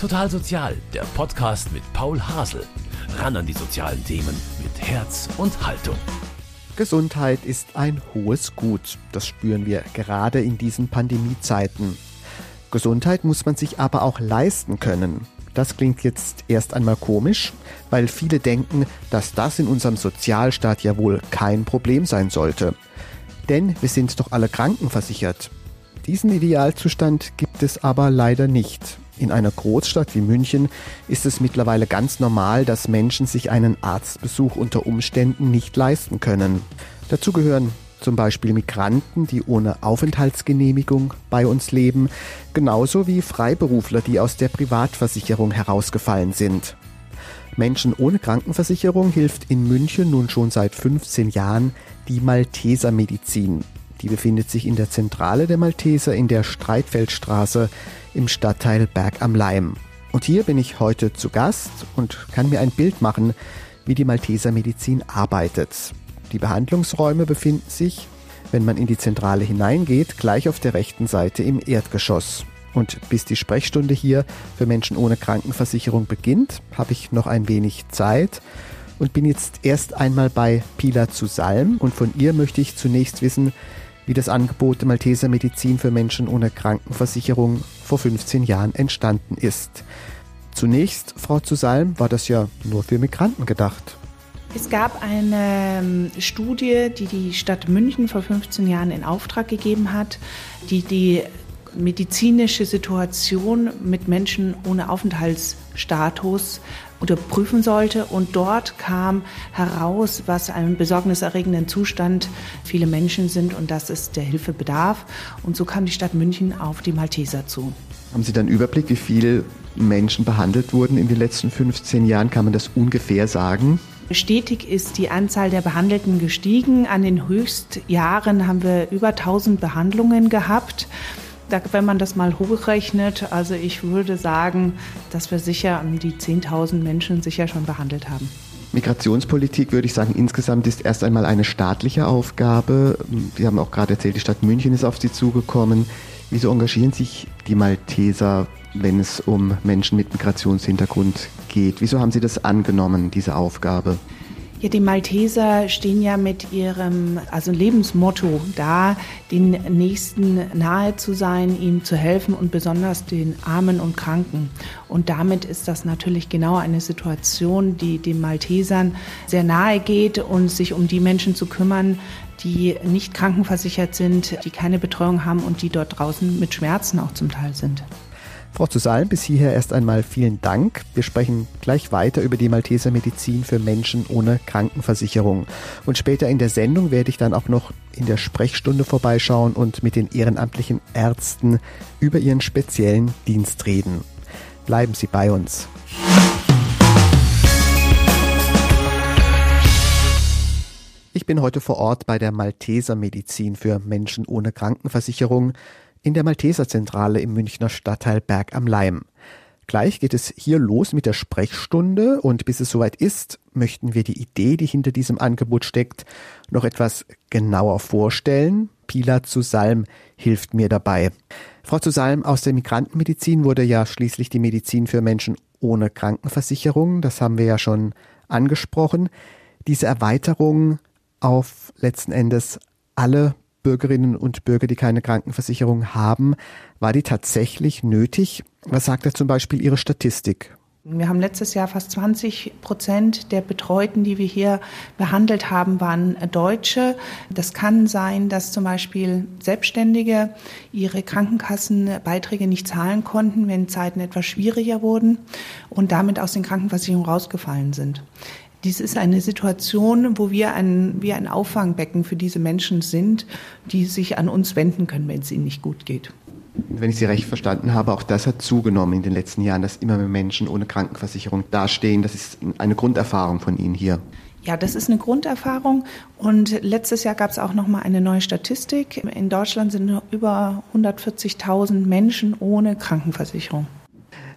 Total Sozial, der Podcast mit Paul Hasel. Ran an die sozialen Themen mit Herz und Haltung. Gesundheit ist ein hohes Gut. Das spüren wir gerade in diesen Pandemiezeiten. Gesundheit muss man sich aber auch leisten können. Das klingt jetzt erst einmal komisch, weil viele denken, dass das in unserem Sozialstaat ja wohl kein Problem sein sollte. Denn wir sind doch alle krankenversichert. Diesen Idealzustand gibt es aber leider nicht. In einer Großstadt wie München ist es mittlerweile ganz normal, dass Menschen sich einen Arztbesuch unter Umständen nicht leisten können. Dazu gehören zum Beispiel Migranten, die ohne Aufenthaltsgenehmigung bei uns leben, genauso wie Freiberufler, die aus der Privatversicherung herausgefallen sind. Menschen ohne Krankenversicherung hilft in München nun schon seit 15 Jahren die Malteser Medizin. Die befindet sich in der Zentrale der Malteser in der Streitfeldstraße im Stadtteil Berg am Leim. Und hier bin ich heute zu Gast und kann mir ein Bild machen, wie die Malteser Medizin arbeitet. Die Behandlungsräume befinden sich, wenn man in die Zentrale hineingeht, gleich auf der rechten Seite im Erdgeschoss. Und bis die Sprechstunde hier für Menschen ohne Krankenversicherung beginnt, habe ich noch ein wenig Zeit und bin jetzt erst einmal bei Pila zu Salm und von ihr möchte ich zunächst wissen, wie das Angebot der Malteser Medizin für Menschen ohne Krankenversicherung vor 15 Jahren entstanden ist. Zunächst, Frau zu Salm, war das ja nur für Migranten gedacht. Es gab eine ähm, Studie, die die Stadt München vor 15 Jahren in Auftrag gegeben hat, die die medizinische Situation mit Menschen ohne Aufenthaltsstatus unterprüfen sollte. Und dort kam heraus, was einen besorgniserregenden Zustand viele Menschen sind und das ist der Hilfebedarf. Und so kam die Stadt München auf die Malteser zu. Haben Sie dann Überblick, wie viele Menschen behandelt wurden in den letzten 15 Jahren? Kann man das ungefähr sagen? Stetig ist die Anzahl der Behandelten gestiegen. An den Höchstjahren haben wir über 1000 Behandlungen gehabt. Da, wenn man das mal hochrechnet, also ich würde sagen, dass wir sicher um die 10.000 Menschen sicher schon behandelt haben. Migrationspolitik, würde ich sagen, insgesamt ist erst einmal eine staatliche Aufgabe. Wir haben auch gerade erzählt, die Stadt München ist auf Sie zugekommen. Wieso engagieren sich die Malteser, wenn es um Menschen mit Migrationshintergrund geht? Wieso haben Sie das angenommen, diese Aufgabe? Ja, die Malteser stehen ja mit ihrem also Lebensmotto da, den Nächsten nahe zu sein, ihnen zu helfen und besonders den Armen und Kranken. Und damit ist das natürlich genau eine Situation, die den Maltesern sehr nahe geht und sich um die Menschen zu kümmern, die nicht krankenversichert sind, die keine Betreuung haben und die dort draußen mit Schmerzen auch zum Teil sind. Frau Zusalen, bis hierher erst einmal vielen Dank. Wir sprechen gleich weiter über die Malteser Medizin für Menschen ohne Krankenversicherung. Und später in der Sendung werde ich dann auch noch in der Sprechstunde vorbeischauen und mit den ehrenamtlichen Ärzten über ihren speziellen Dienst reden. Bleiben Sie bei uns. Ich bin heute vor Ort bei der Malteser Medizin für Menschen ohne Krankenversicherung in der Malteser Zentrale im Münchner Stadtteil Berg am Leim. Gleich geht es hier los mit der Sprechstunde und bis es soweit ist, möchten wir die Idee, die hinter diesem Angebot steckt, noch etwas genauer vorstellen. Pila zu Salm hilft mir dabei. Frau zu Salm, aus der Migrantenmedizin wurde ja schließlich die Medizin für Menschen ohne Krankenversicherung. Das haben wir ja schon angesprochen. Diese Erweiterung auf letzten Endes alle Bürgerinnen und Bürger, die keine Krankenversicherung haben. War die tatsächlich nötig? Was sagt da zum Beispiel Ihre Statistik? Wir haben letztes Jahr fast 20 Prozent der Betreuten, die wir hier behandelt haben, waren Deutsche. Das kann sein, dass zum Beispiel Selbstständige ihre Krankenkassenbeiträge nicht zahlen konnten, wenn Zeiten etwas schwieriger wurden und damit aus den Krankenversicherungen rausgefallen sind. Dies ist eine Situation, wo wir ein, wie ein Auffangbecken für diese Menschen sind, die sich an uns wenden können, wenn es ihnen nicht gut geht. Wenn ich Sie recht verstanden habe, auch das hat zugenommen in den letzten Jahren, dass immer mehr Menschen ohne Krankenversicherung dastehen. Das ist eine Grunderfahrung von Ihnen hier. Ja, das ist eine Grunderfahrung. Und letztes Jahr gab es auch noch mal eine neue Statistik. In Deutschland sind über 140.000 Menschen ohne Krankenversicherung.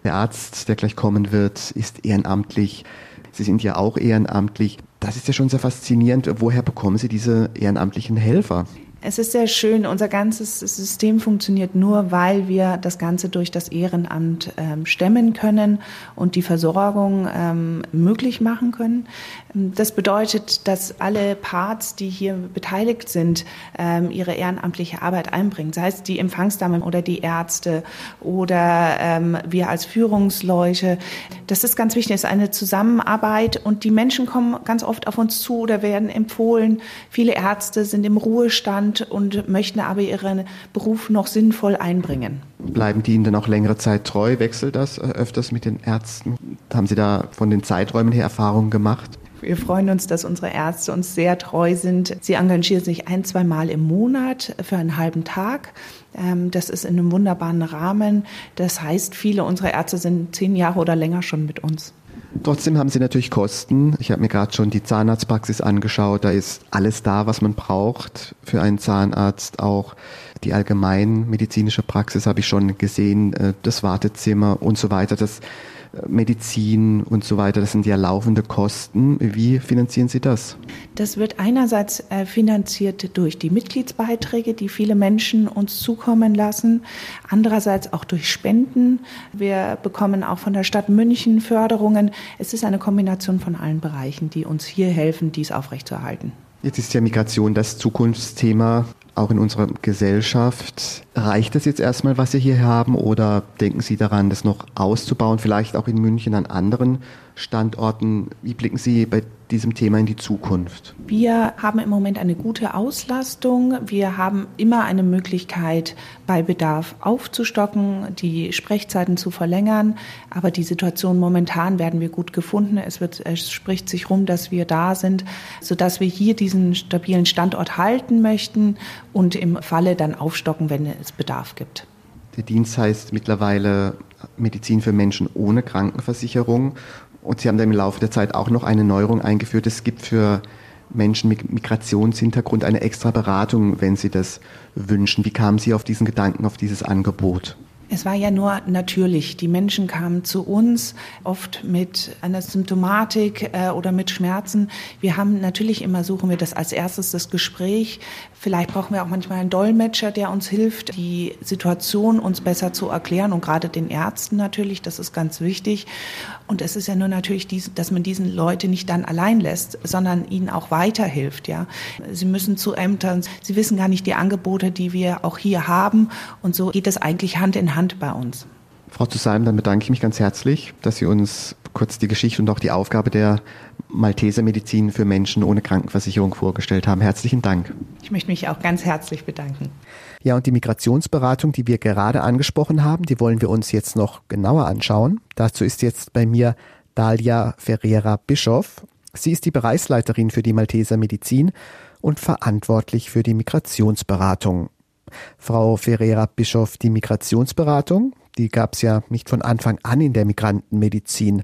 Der Arzt, der gleich kommen wird, ist ehrenamtlich. Sie sind ja auch ehrenamtlich. Das ist ja schon sehr faszinierend. Woher bekommen Sie diese ehrenamtlichen Helfer? Es ist sehr schön. Unser ganzes System funktioniert nur, weil wir das Ganze durch das Ehrenamt ähm, stemmen können und die Versorgung ähm, möglich machen können. Das bedeutet, dass alle Parts, die hier beteiligt sind, ähm, ihre ehrenamtliche Arbeit einbringen. Sei es die Empfangsdamen oder die Ärzte oder ähm, wir als Führungsleute. Das ist ganz wichtig. Es ist eine Zusammenarbeit und die Menschen kommen ganz oft auf uns zu oder werden empfohlen. Viele Ärzte sind im Ruhestand Ruhestand und möchten aber ihren Beruf noch sinnvoll einbringen. Bleiben die Ihnen dann auch längere Zeit treu? Wechselt das äh, öfters mit den Ärzten? Haben Sie da von den Zeiträumen her Erfahrungen gemacht? Wir freuen uns, dass unsere Ärzte uns sehr treu sind. Sie engagieren sich ein, zwei Mal im Monat für einen halben Tag. Ähm, das ist in einem wunderbaren Rahmen. Das heißt, viele unserer Ärzte sind zehn Jahre oder länger schon mit uns. Trotzdem haben sie natürlich Kosten. Ich habe mir gerade schon die Zahnarztpraxis angeschaut. Da ist alles da, was man braucht für einen Zahnarzt. Auch die allgemeinmedizinische Praxis habe ich schon gesehen, äh, das Wartezimmer und so weiter. Das Medizin und so weiter, das sind ja laufende Kosten. Wie finanzieren Sie das? Das wird einerseits äh, finanziert durch die Mitgliedsbeiträge, die viele Menschen uns zukommen lassen, andererseits auch durch Spenden. Wir bekommen auch von der Stadt München Förderungen. Es ist eine Kombination von allen Bereichen, die uns hier helfen, dies aufrechtzuerhalten. Jetzt ist ja Migration das Zukunftsthema auch in unserer Gesellschaft. Reicht das jetzt erstmal, was Sie hier haben, oder denken Sie daran, das noch auszubauen, vielleicht auch in München an anderen Standorten? Wie blicken Sie bei diesem Thema in die Zukunft? Wir haben im Moment eine gute Auslastung. Wir haben immer eine Möglichkeit, bei Bedarf aufzustocken, die Sprechzeiten zu verlängern. Aber die Situation momentan werden wir gut gefunden. Es, wird, es spricht sich rum, dass wir da sind, sodass wir hier diesen stabilen Standort halten möchten und im Falle dann aufstocken, wenn es Bedarf gibt. Der Dienst heißt mittlerweile Medizin für Menschen ohne Krankenversicherung. Und Sie haben da im Laufe der Zeit auch noch eine Neuerung eingeführt. Es gibt für Menschen mit Migrationshintergrund eine extra Beratung, wenn sie das wünschen. Wie kamen Sie auf diesen Gedanken, auf dieses Angebot? Es war ja nur natürlich. Die Menschen kamen zu uns, oft mit einer Symptomatik äh, oder mit Schmerzen. Wir haben natürlich immer, suchen wir das als erstes das Gespräch. Vielleicht brauchen wir auch manchmal einen Dolmetscher, der uns hilft, die Situation uns besser zu erklären und gerade den Ärzten natürlich, das ist ganz wichtig. Und es ist ja nur natürlich, dies, dass man diesen Leute nicht dann allein lässt, sondern ihnen auch weiterhilft. Ja, sie müssen zu Ämtern, sie wissen gar nicht die Angebote, die wir auch hier haben. Und so geht es eigentlich Hand in Hand bei uns. Frau Zusalm, dann bedanke ich mich ganz herzlich, dass Sie uns kurz die Geschichte und auch die Aufgabe der Malteser Medizin für Menschen ohne Krankenversicherung vorgestellt haben. Herzlichen Dank. Ich möchte mich auch ganz herzlich bedanken. Ja, und die Migrationsberatung, die wir gerade angesprochen haben, die wollen wir uns jetzt noch genauer anschauen. Dazu ist jetzt bei mir Dalia Ferreira Bischoff. Sie ist die Bereichsleiterin für die Malteser Medizin und verantwortlich für die Migrationsberatung. Frau Ferreira Bischof, die Migrationsberatung, die gab es ja nicht von Anfang an in der Migrantenmedizin.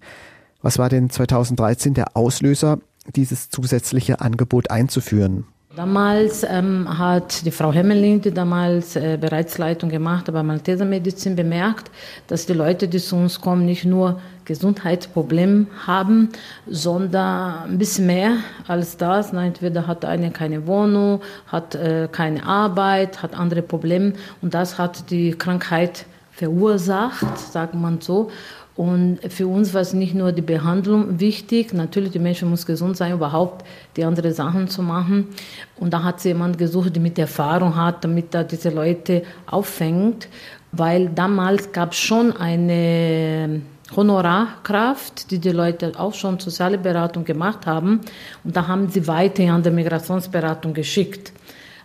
Was war denn 2013 der Auslöser, dieses zusätzliche Angebot einzuführen? Damals ähm, hat die Frau Hemmerling, die damals äh, Bereichsleitung gemacht hat bei Malteser Medizin, bemerkt, dass die Leute, die zu uns kommen, nicht nur Gesundheitsprobleme haben, sondern ein bisschen mehr als das. Entweder hat einer keine Wohnung, hat äh, keine Arbeit, hat andere Probleme und das hat die Krankheit verursacht, sagt man so. Und für uns war es nicht nur die Behandlung wichtig, natürlich die Menschen muss gesund sein, überhaupt die anderen Sachen zu machen. Und da hat sie jemand gesucht, der mit Erfahrung hat, damit er diese Leute auffängt, weil damals gab es schon eine Honorarkraft, die die Leute auch schon soziale Beratung gemacht haben. Und da haben sie weiter an der Migrationsberatung geschickt.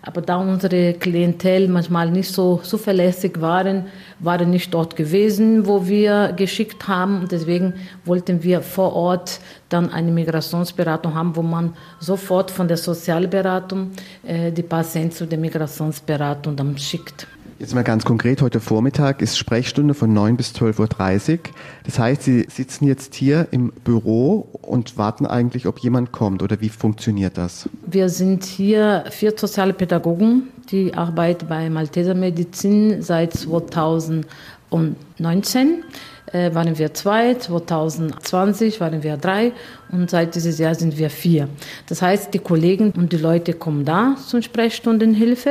Aber da unsere Klientel manchmal nicht so zuverlässig waren, waren nicht dort gewesen, wo wir geschickt haben. Und deswegen wollten wir vor Ort dann eine Migrationsberatung haben, wo man sofort von der Sozialberatung äh, die Patienten zu der Migrationsberatung dann schickt. Jetzt mal ganz konkret, heute Vormittag ist Sprechstunde von 9 bis 12.30 Uhr. Das heißt, Sie sitzen jetzt hier im Büro und warten eigentlich, ob jemand kommt oder wie funktioniert das? Wir sind hier vier soziale Pädagogen, die arbeiten bei Malteser Medizin seit 2000 2019 äh, waren wir zwei, 2020 waren wir drei und seit dieses Jahr sind wir vier. Das heißt, die Kollegen und die Leute kommen da zum Sprechstundenhilfe,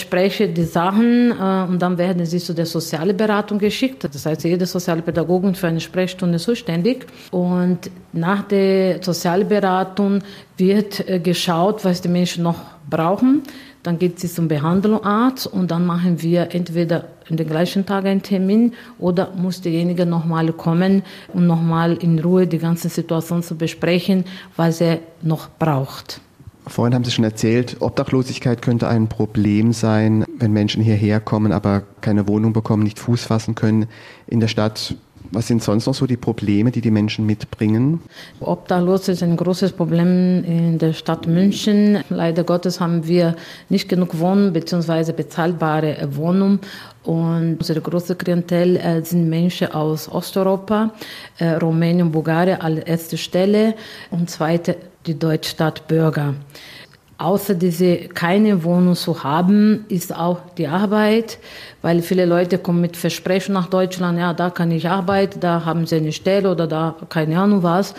sprechen die Sachen äh, und dann werden sie zu der sozialen Beratung geschickt. Das heißt, jede Sozialpädagogin für eine Sprechstunde zuständig und nach der Sozialberatung wird äh, geschaut, was die Menschen noch brauchen. Dann geht sie zum Behandlungsarzt und dann machen wir entweder in den gleichen Tag einen Termin oder muss derjenige nochmal kommen und nochmal in Ruhe die ganze Situation zu besprechen, was er noch braucht. Vorhin haben Sie schon erzählt, Obdachlosigkeit könnte ein Problem sein, wenn Menschen hierher kommen, aber keine Wohnung bekommen, nicht Fuß fassen können in der Stadt. Was sind sonst noch so die Probleme, die die Menschen mitbringen? Obdachlos ist ein großes Problem in der Stadt München. Leider Gottes haben wir nicht genug Wohnungen bzw. bezahlbare Wohnungen. Und unsere große Klientel äh, sind Menschen aus Osteuropa, äh, Rumänien, Bulgarien als erste Stelle und zweite die Deutschstadtbürger. Außer diese keine Wohnung zu haben, ist auch die Arbeit, weil viele Leute kommen mit Versprechen nach Deutschland, ja, da kann ich arbeiten, da haben sie eine Stelle oder da keine Ahnung was.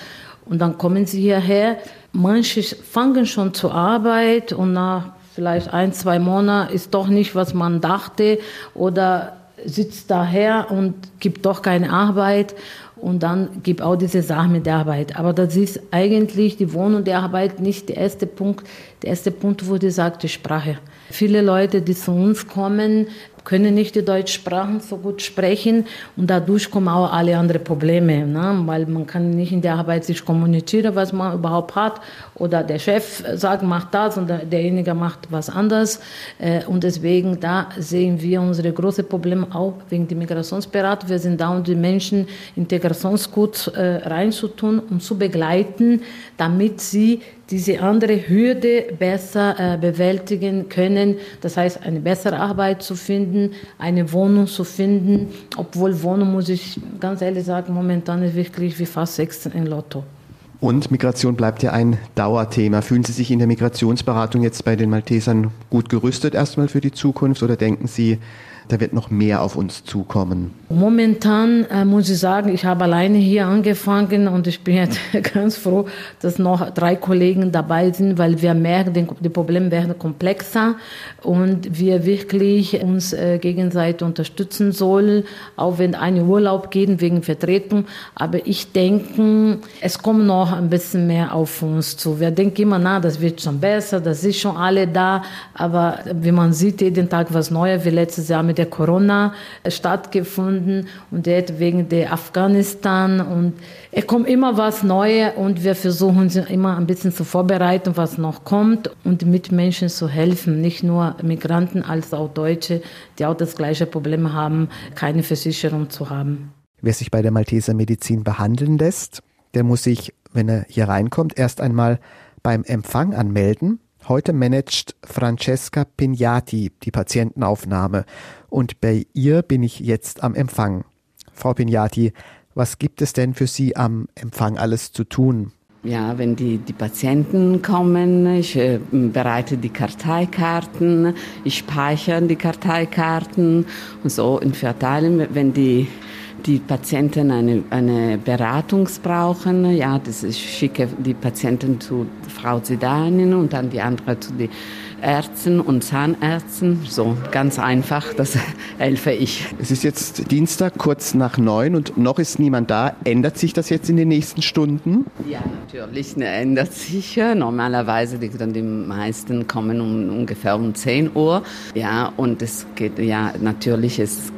Und dann kommen sie hierher. Manche fangen schon zur Arbeit und nach vielleicht ein, zwei Monaten ist doch nicht, was man dachte oder sitzt daher und gibt doch keine Arbeit. Und dann gibt auch diese Sache mit der Arbeit. Aber das ist eigentlich die Wohnung der Arbeit nicht der erste Punkt. Der erste Punkt gesagt, die Sprache. Viele Leute, die zu uns kommen, können nicht die Deutschsprachen so gut sprechen und dadurch kommen auch alle anderen Probleme, ne? weil man kann nicht in der Arbeit sich kommunizieren, was man überhaupt hat oder der Chef sagt, macht das und derjenige macht was anderes äh, und deswegen da sehen wir unsere große Probleme auch wegen der Migrationsberatung. Wir sind da, um die Menschen integrationsgut äh, reinzutun und zu begleiten, damit sie diese andere Hürde besser äh, bewältigen können. Das heißt, eine bessere Arbeit zu finden, eine Wohnung zu finden. Obwohl Wohnung, muss ich ganz ehrlich sagen, momentan ist wirklich wie fast sechs in Lotto. Und Migration bleibt ja ein Dauerthema. Fühlen Sie sich in der Migrationsberatung jetzt bei den Maltesern gut gerüstet erstmal für die Zukunft oder denken Sie, da wird noch mehr auf uns zukommen. Momentan äh, muss ich sagen, ich habe alleine hier angefangen und ich bin jetzt ganz froh, dass noch drei Kollegen dabei sind, weil wir merken, die Probleme werden komplexer und wir wirklich uns äh, gegenseitig unterstützen sollen, auch wenn eine Urlaub geht wegen Vertretung. Aber ich denke, es kommt noch ein bisschen mehr auf uns zu. Wir denken immer, na, das wird schon besser, das ist schon alle da, aber wie man sieht, jeden Tag was Neues, wie letztes Jahr mit der Corona stattgefunden und jetzt wegen der Afghanistan und es kommt immer was Neues und wir versuchen uns immer ein bisschen zu vorbereiten, was noch kommt und Mitmenschen zu helfen, nicht nur Migranten als auch Deutsche, die auch das gleiche Problem haben, keine Versicherung zu haben. Wer sich bei der Malteser Medizin behandeln lässt, der muss sich, wenn er hier reinkommt, erst einmal beim Empfang anmelden Heute managt Francesca Pignati die Patientenaufnahme und bei ihr bin ich jetzt am Empfang. Frau Pignati, was gibt es denn für Sie am Empfang alles zu tun? Ja, wenn die, die Patienten kommen, ich äh, bereite die Karteikarten, ich speichere die Karteikarten und so und verteile, wenn die die Patienten eine, eine Beratung brauchen, ja, das ist, ich schicke die Patienten zu Frau Zidanin und dann die andere zu den Ärzten und Zahnärzten. So ganz einfach, das helfe ich. Es ist jetzt Dienstag, kurz nach neun und noch ist niemand da. Ändert sich das jetzt in den nächsten Stunden? Ja, natürlich ne, ändert sich. Normalerweise die, dann die meisten kommen um ungefähr um 10 Uhr. Ja, und es geht ja natürlich, es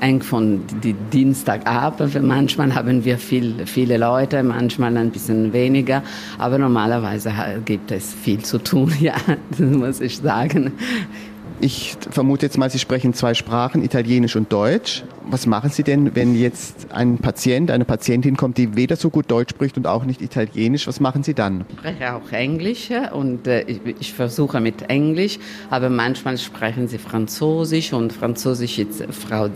eng von die Dienstag ab. Manchmal haben wir viel, viele Leute, manchmal ein bisschen weniger. Aber normalerweise gibt es viel zu tun. Ja, das muss ich sagen. Ich vermute jetzt mal, Sie sprechen zwei Sprachen, Italienisch und Deutsch. Was machen Sie denn, wenn jetzt ein Patient, eine Patientin kommt, die weder so gut Deutsch spricht und auch nicht Italienisch? Was machen Sie dann? Ich spreche auch Englisch und äh, ich, ich, versuche mit Englisch, aber manchmal sprechen sie Französisch und Französisch ist Frau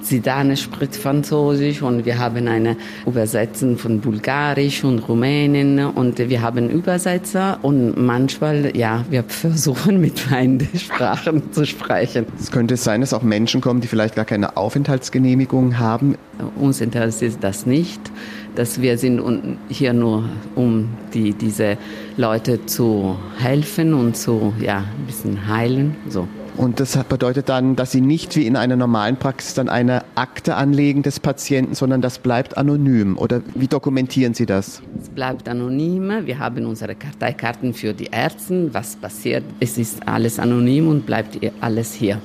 Zidane spricht Französisch und wir haben eine Übersetzung von Bulgarisch und Rumänien und wir haben Übersetzer und manchmal, ja, wir versuchen mit beiden Sprachen zu sprechen. Es könnte sein, dass auch Menschen kommen, die vielleicht gar keine Aufenthaltsgenehmigung haben. Uns interessiert das nicht, dass wir sind hier nur, um die, diese Leute zu helfen und zu ja, ein bisschen heilen. So. Und das bedeutet dann, dass Sie nicht wie in einer normalen Praxis dann eine Akte anlegen des Patienten, sondern das bleibt anonym. Oder wie dokumentieren Sie das? Es bleibt anonym. Wir haben unsere Karteikarten für die Ärzte. Was passiert? Es ist alles anonym und bleibt alles hier.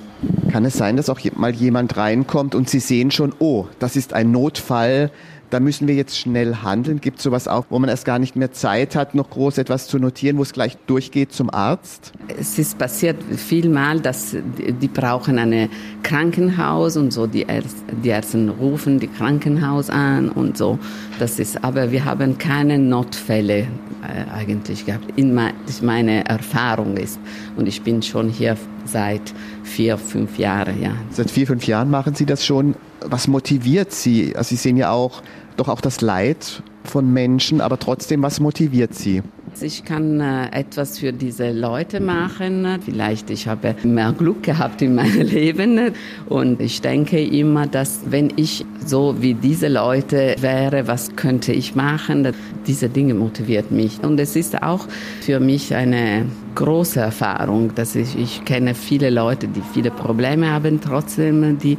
Kann es sein, dass auch mal jemand reinkommt und Sie sehen schon, oh, das ist ein Notfall, da müssen wir jetzt schnell handeln. Gibt es sowas auch, wo man erst gar nicht mehr Zeit hat, noch groß etwas zu notieren, wo es gleich durchgeht zum Arzt? Es ist passiert vielmal, dass die brauchen ein Krankenhaus und so. Die Ärzte, die Ärzte rufen die Krankenhaus an und so. Das ist, aber wir haben keine Notfälle äh, eigentlich gehabt. In mein, meine Erfahrung ist und ich bin schon hier seit vier, fünf Jahren, ja. Seit vier, fünf Jahren machen Sie das schon. Was motiviert Sie? Also Sie sehen ja auch doch auch das Leid von Menschen, aber trotzdem, was motiviert Sie? Ich kann äh, etwas für diese Leute machen. Vielleicht ich habe mehr Glück gehabt in meinem Leben und ich denke immer, dass wenn ich so wie diese Leute wäre, was könnte ich machen? Diese Dinge motiviert mich und es ist auch für mich eine große Erfahrung, dass ich, ich kenne viele Leute, die viele Probleme haben, trotzdem die,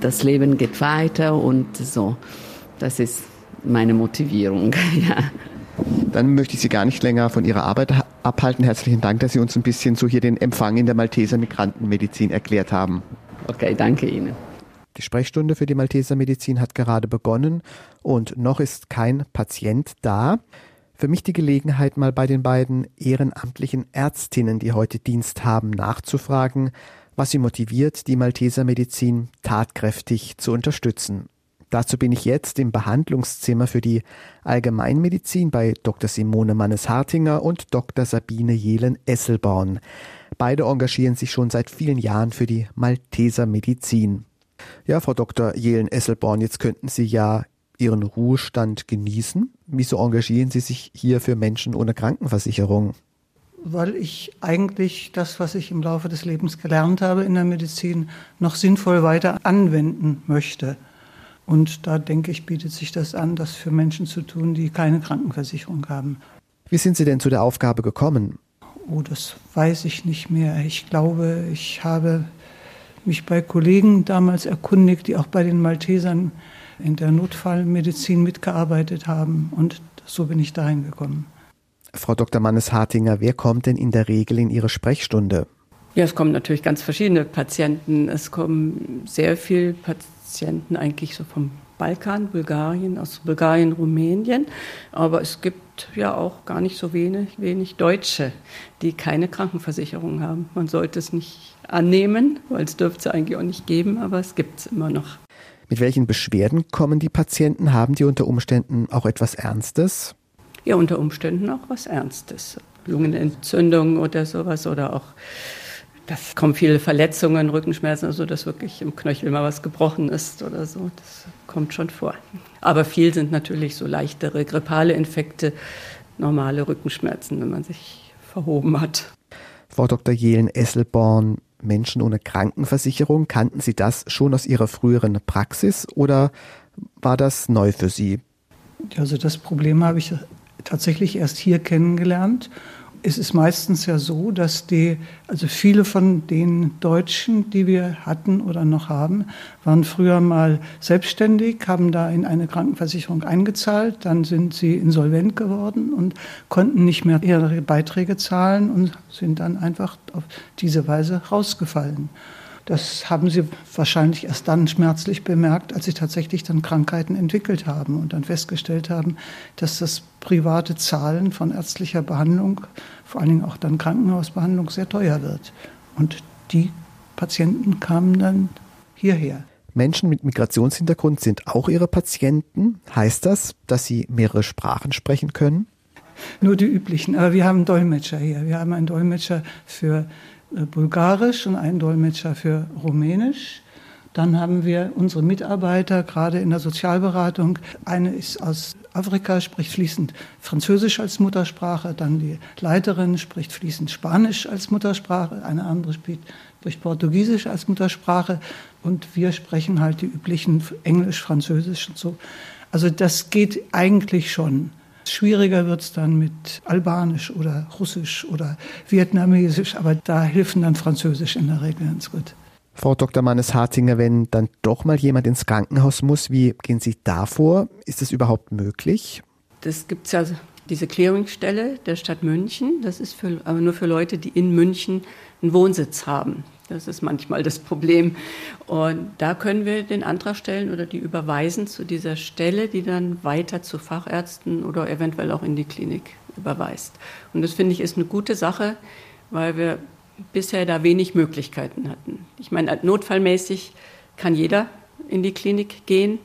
das Leben geht weiter und so. Das ist meine Motivierung, ja. Dann möchte ich Sie gar nicht länger von Ihrer Arbeit abhalten. Herzlichen Dank, dass Sie uns ein bisschen so hier den Empfang in der Malteser Migrantenmedizin erklärt haben. Okay, danke Ihnen. Die Sprechstunde für die Malteser Medizin hat gerade begonnen und noch ist kein Patient da. Für mich die Gelegenheit, mal bei den beiden ehrenamtlichen Ärztinnen, die heute Dienst haben, nachzufragen, was sie motiviert, die Malteser Medizin tatkräftig zu unterstützen. Dazu bin ich jetzt im Behandlungszimmer für die Allgemeinmedizin bei Dr. Simone Mannes-Hartinger und Dr. Sabine Jelen-Esselborn. Beide engagieren sich schon seit vielen Jahren für die Malteser Medizin. Ja, Frau Dr. Jelen-Esselborn, jetzt könnten Sie ja Ihren Ruhestand genießen. Wieso engagieren Sie sich hier für Menschen ohne Krankenversicherung? Weil ich eigentlich das, was ich im Laufe des Lebens gelernt habe in der Medizin, noch sinnvoll weiter anwenden möchte. Und da denke ich, bietet sich das an, das für Menschen zu tun, die keine Krankenversicherung haben. Wie sind Sie denn zu der Aufgabe gekommen? Oh, das weiß ich nicht mehr. Ich glaube, ich habe mich bei Kollegen damals erkundigt, die auch bei den Maltesern in der Notfallmedizin mitgearbeitet haben. Und so bin ich dahin gekommen. Frau Dr. Mannes-Hartinger, wer kommt denn in der Regel in Ihre Sprechstunde? Ja, es kommen natürlich ganz verschiedene Patienten. Es kommen sehr viele Patienten eigentlich so vom Balkan, Bulgarien, aus Bulgarien, Rumänien. Aber es gibt ja auch gar nicht so wenig, wenig Deutsche, die keine Krankenversicherung haben. Man sollte es nicht annehmen, weil es dürfte es eigentlich auch nicht geben, aber es gibt es immer noch. Mit welchen Beschwerden kommen die Patienten? Haben die unter Umständen auch etwas Ernstes? Ja, unter Umständen auch was Ernstes. Lungenentzündung oder sowas oder auch das kommen viele Verletzungen, Rückenschmerzen, also dass wirklich im Knöchel mal was gebrochen ist oder so. Das kommt schon vor. Aber viel sind natürlich so leichtere grippale Infekte, normale Rückenschmerzen, wenn man sich verhoben hat. Frau Dr. Jelen-Esselborn, Menschen ohne Krankenversicherung, kannten Sie das schon aus Ihrer früheren Praxis oder war das neu für Sie? Also das Problem habe ich tatsächlich erst hier kennengelernt es ist meistens ja so, dass die, also viele von den Deutschen, die wir hatten oder noch haben, waren früher mal selbstständig, haben da in eine Krankenversicherung eingezahlt, dann sind sie insolvent geworden und konnten nicht mehr ihre Beiträge zahlen und sind dann einfach auf diese Weise rausgefallen. Das haben sie wahrscheinlich erst dann schmerzlich bemerkt, als sie tatsächlich dann Krankheiten entwickelt haben und dann festgestellt haben, dass das private Zahlen von ärztlicher Behandlung, vor allen Dingen auch dann Krankenhausbehandlung, sehr teuer wird. Und die Patienten kamen dann hierher. Menschen mit Migrationshintergrund sind auch Ihre Patienten. Heißt das, dass Sie mehrere Sprachen sprechen können? Nur die üblichen. Aber wir haben Dolmetscher hier. Wir haben einen Dolmetscher für Bulgarisch und einen Dolmetscher für Rumänisch. Dann haben wir unsere Mitarbeiter, gerade in der Sozialberatung. Eine ist aus Afrika, spricht fließend Französisch als Muttersprache. Dann die Leiterin spricht fließend Spanisch als Muttersprache. Eine andere spricht, spricht Portugiesisch als Muttersprache. Und wir sprechen halt die üblichen Englisch, Französisch und so. Also das geht eigentlich schon. Schwieriger wird es dann mit Albanisch oder Russisch oder Vietnamesisch, aber da helfen dann Französisch in der Regel ganz gut. Frau Dr. Mannes-Hartinger, wenn dann doch mal jemand ins Krankenhaus muss, wie gehen Sie da vor? Ist das überhaupt möglich? Das gibt es ja diese Clearingstelle der Stadt München. Das ist für, aber nur für Leute, die in München einen Wohnsitz haben. Das ist manchmal das Problem. Und da können wir den Antrag stellen oder die überweisen zu dieser Stelle, die dann weiter zu Fachärzten oder eventuell auch in die Klinik überweist. Und das finde ich ist eine gute Sache, weil wir bisher da wenig Möglichkeiten hatten. Ich meine, notfallmäßig kann jeder in die Klinik gehen,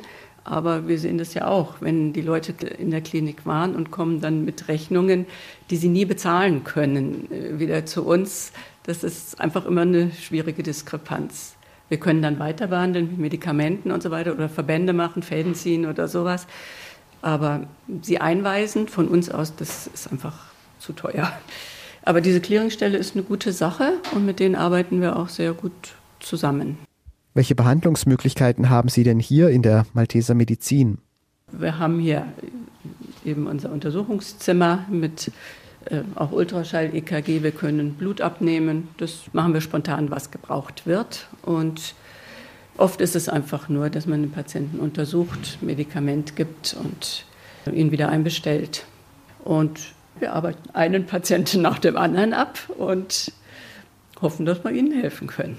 aber wir sehen das ja auch, wenn die Leute in der Klinik waren und kommen dann mit Rechnungen, die sie nie bezahlen können, äh, wieder zu uns. Das ist einfach immer eine schwierige Diskrepanz. Wir können dann weiter behandeln mit Medikamenten und so weiter oder Verbände machen, Fäden ziehen oder sowas. Aber sie einweisen von uns aus, das ist einfach zu teuer. Aber diese Clearingstelle ist eine gute Sache und mit denen arbeiten wir auch sehr gut zusammen. Welche Behandlungsmöglichkeiten haben Sie denn hier in der Malteser Medizin? Wir haben hier eben unser Untersuchungszimmer mit auch Ultraschall, EKG. Wir können Blut abnehmen. Das machen wir spontan, was gebraucht wird. Und oft ist es einfach nur, dass man den Patienten untersucht, Medikament gibt und ihn wieder einbestellt. Und wir arbeiten einen Patienten nach dem anderen ab und hoffen, dass wir ihnen helfen können.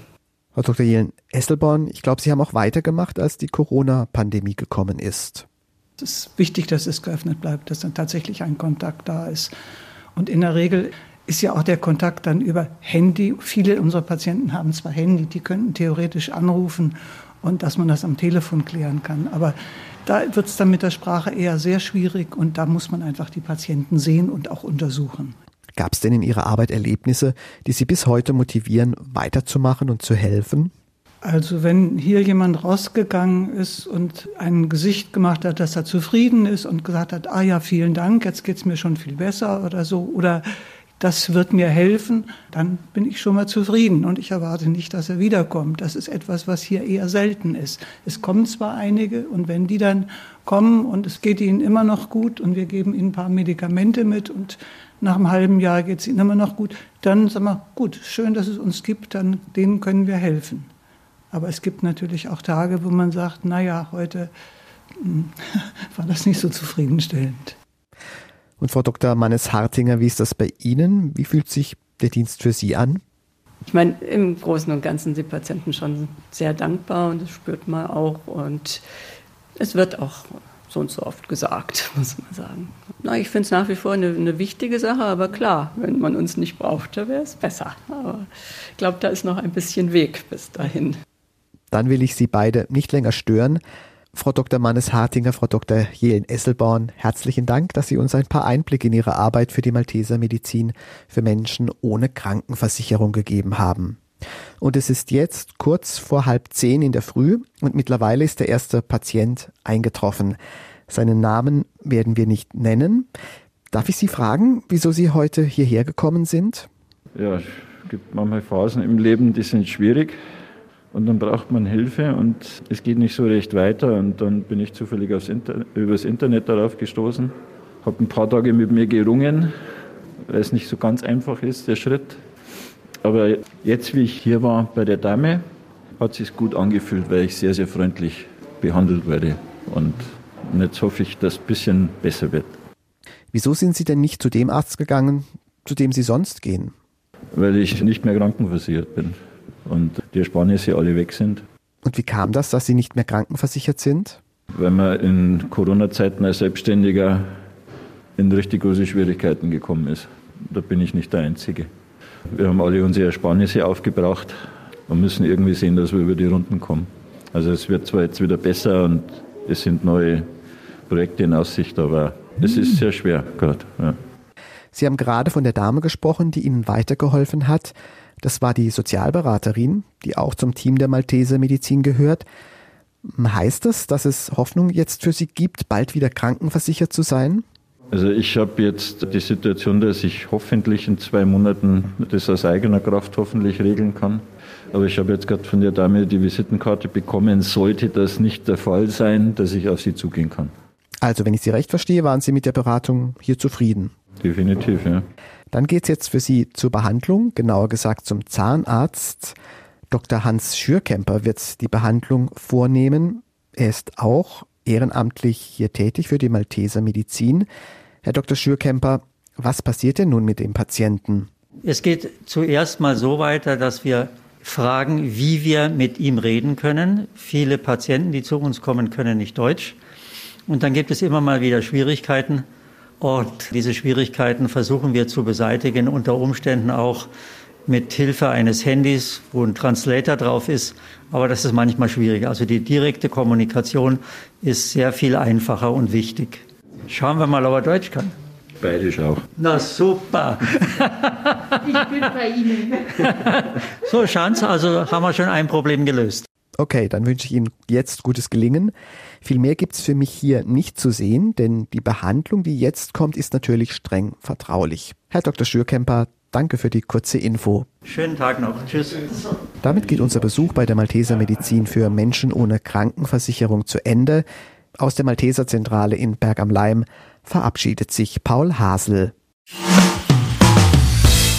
Frau Dr. Jelen Esselborn, ich glaube, Sie haben auch weitergemacht, als die Corona-Pandemie gekommen ist. Es ist wichtig, dass es geöffnet bleibt, dass dann tatsächlich ein Kontakt da ist. Und in der Regel ist ja auch der Kontakt dann über Handy. Viele unserer Patienten haben zwar Handy, die könnten theoretisch anrufen und dass man das am Telefon klären kann. Aber da wird es dann mit der Sprache eher sehr schwierig und da muss man einfach die Patienten sehen und auch untersuchen. Gab es denn in Ihrer Arbeit Erlebnisse, die Sie bis heute motivieren, weiterzumachen und zu helfen? Also wenn hier jemand rausgegangen ist und ein Gesicht gemacht hat, dass er zufrieden ist und gesagt hat, ah ja, vielen Dank, jetzt geht es mir schon viel besser oder so, oder das wird mir helfen, dann bin ich schon mal zufrieden und ich erwarte nicht, dass er wiederkommt. Das ist etwas, was hier eher selten ist. Es kommen zwar einige und wenn die dann kommen und es geht ihnen immer noch gut und wir geben ihnen ein paar Medikamente mit und nach einem halben Jahr geht es ihnen immer noch gut, dann sagen wir, gut, schön, dass es uns gibt, dann denen können wir helfen. Aber es gibt natürlich auch Tage, wo man sagt, naja, heute hm, war das nicht so zufriedenstellend. Und Frau Dr. Mannes-Hartinger, wie ist das bei Ihnen? Wie fühlt sich der Dienst für Sie an? Ich meine, im Großen und Ganzen sind Patienten schon sehr dankbar und das spürt man auch. Und es wird auch so und so oft gesagt, muss man sagen. Na, ich finde es nach wie vor eine, eine, wichtige Sache, aber klar, wenn man uns nicht braucht, dann wäre es besser. Aber ich glaube, da ist noch ein bisschen Weg bis dahin. Dann will ich Sie beide nicht länger stören. Frau Dr. Mannes-Hartinger, Frau Dr. Jelen-Esselborn, herzlichen Dank, dass Sie uns ein paar Einblicke in Ihre Arbeit für die Malteser Medizin für Menschen ohne Krankenversicherung gegeben haben. Und es ist jetzt kurz vor halb zehn in der Früh und mittlerweile ist der erste Patient eingetroffen. Seinen Namen werden wir nicht nennen. Darf ich Sie fragen, wieso Sie heute hierher gekommen sind? Ja, es gibt manchmal Phasen im Leben, die sind schwierig. Und dann braucht man Hilfe und es geht nicht so recht weiter. Und dann bin ich zufällig aufs Inter übers Internet darauf gestoßen, habe ein paar Tage mit mir gerungen, weil es nicht so ganz einfach ist, der Schritt. Aber jetzt, wie ich hier war bei der Dame, hat es sich gut angefühlt, weil ich sehr, sehr freundlich behandelt werde. Und jetzt hoffe ich, dass es ein bisschen besser wird. Wieso sind Sie denn nicht zu dem Arzt gegangen, zu dem Sie sonst gehen? Weil ich nicht mehr krankenversichert bin und die Ersparnisse alle weg sind. Und wie kam das, dass Sie nicht mehr krankenversichert sind? Weil man in Corona-Zeiten als Selbstständiger in richtig große Schwierigkeiten gekommen ist. Da bin ich nicht der Einzige. Wir haben alle unsere Ersparnisse aufgebraucht und müssen irgendwie sehen, dass wir über die Runden kommen. Also es wird zwar jetzt wieder besser und es sind neue Projekte in Aussicht, aber es ist sehr schwer gerade. Ja. Sie haben gerade von der Dame gesprochen, die Ihnen weitergeholfen hat. Das war die Sozialberaterin, die auch zum Team der Malteser Medizin gehört. Heißt das, dass es Hoffnung jetzt für Sie gibt, bald wieder krankenversichert zu sein? Also ich habe jetzt die Situation, dass ich hoffentlich in zwei Monaten das aus eigener Kraft hoffentlich regeln kann. Aber ich habe jetzt gerade von der Dame die Visitenkarte bekommen. Sollte das nicht der Fall sein, dass ich auf sie zugehen kann. Also, wenn ich Sie recht verstehe, waren Sie mit der Beratung hier zufrieden? Definitiv, ja. Dann geht es jetzt für Sie zur Behandlung, genauer gesagt zum Zahnarzt. Dr. Hans Schürkemper wird die Behandlung vornehmen. Er ist auch ehrenamtlich hier tätig für die Malteser Medizin. Herr Dr. Schürkemper, was passiert denn nun mit dem Patienten? Es geht zuerst mal so weiter, dass wir fragen, wie wir mit ihm reden können. Viele Patienten, die zu uns kommen, können nicht Deutsch. Und dann gibt es immer mal wieder Schwierigkeiten. Und diese Schwierigkeiten versuchen wir zu beseitigen, unter Umständen auch mit Hilfe eines Handys, wo ein Translator drauf ist. Aber das ist manchmal schwierig. Also die direkte Kommunikation ist sehr viel einfacher und wichtig. Schauen wir mal, ob er Deutsch kann. Bayerisch auch. Na super. Ich bin bei Ihnen. So, Schanz, also haben wir schon ein Problem gelöst. Okay, dann wünsche ich Ihnen jetzt gutes Gelingen. Viel mehr gibt's für mich hier nicht zu sehen, denn die Behandlung, die jetzt kommt, ist natürlich streng vertraulich. Herr Dr. Schürkemper, danke für die kurze Info. Schönen Tag noch. Tschüss. Damit geht unser Besuch bei der Malteser Medizin für Menschen ohne Krankenversicherung zu Ende. Aus der Malteser Zentrale in Berg am Leim verabschiedet sich Paul Hasel.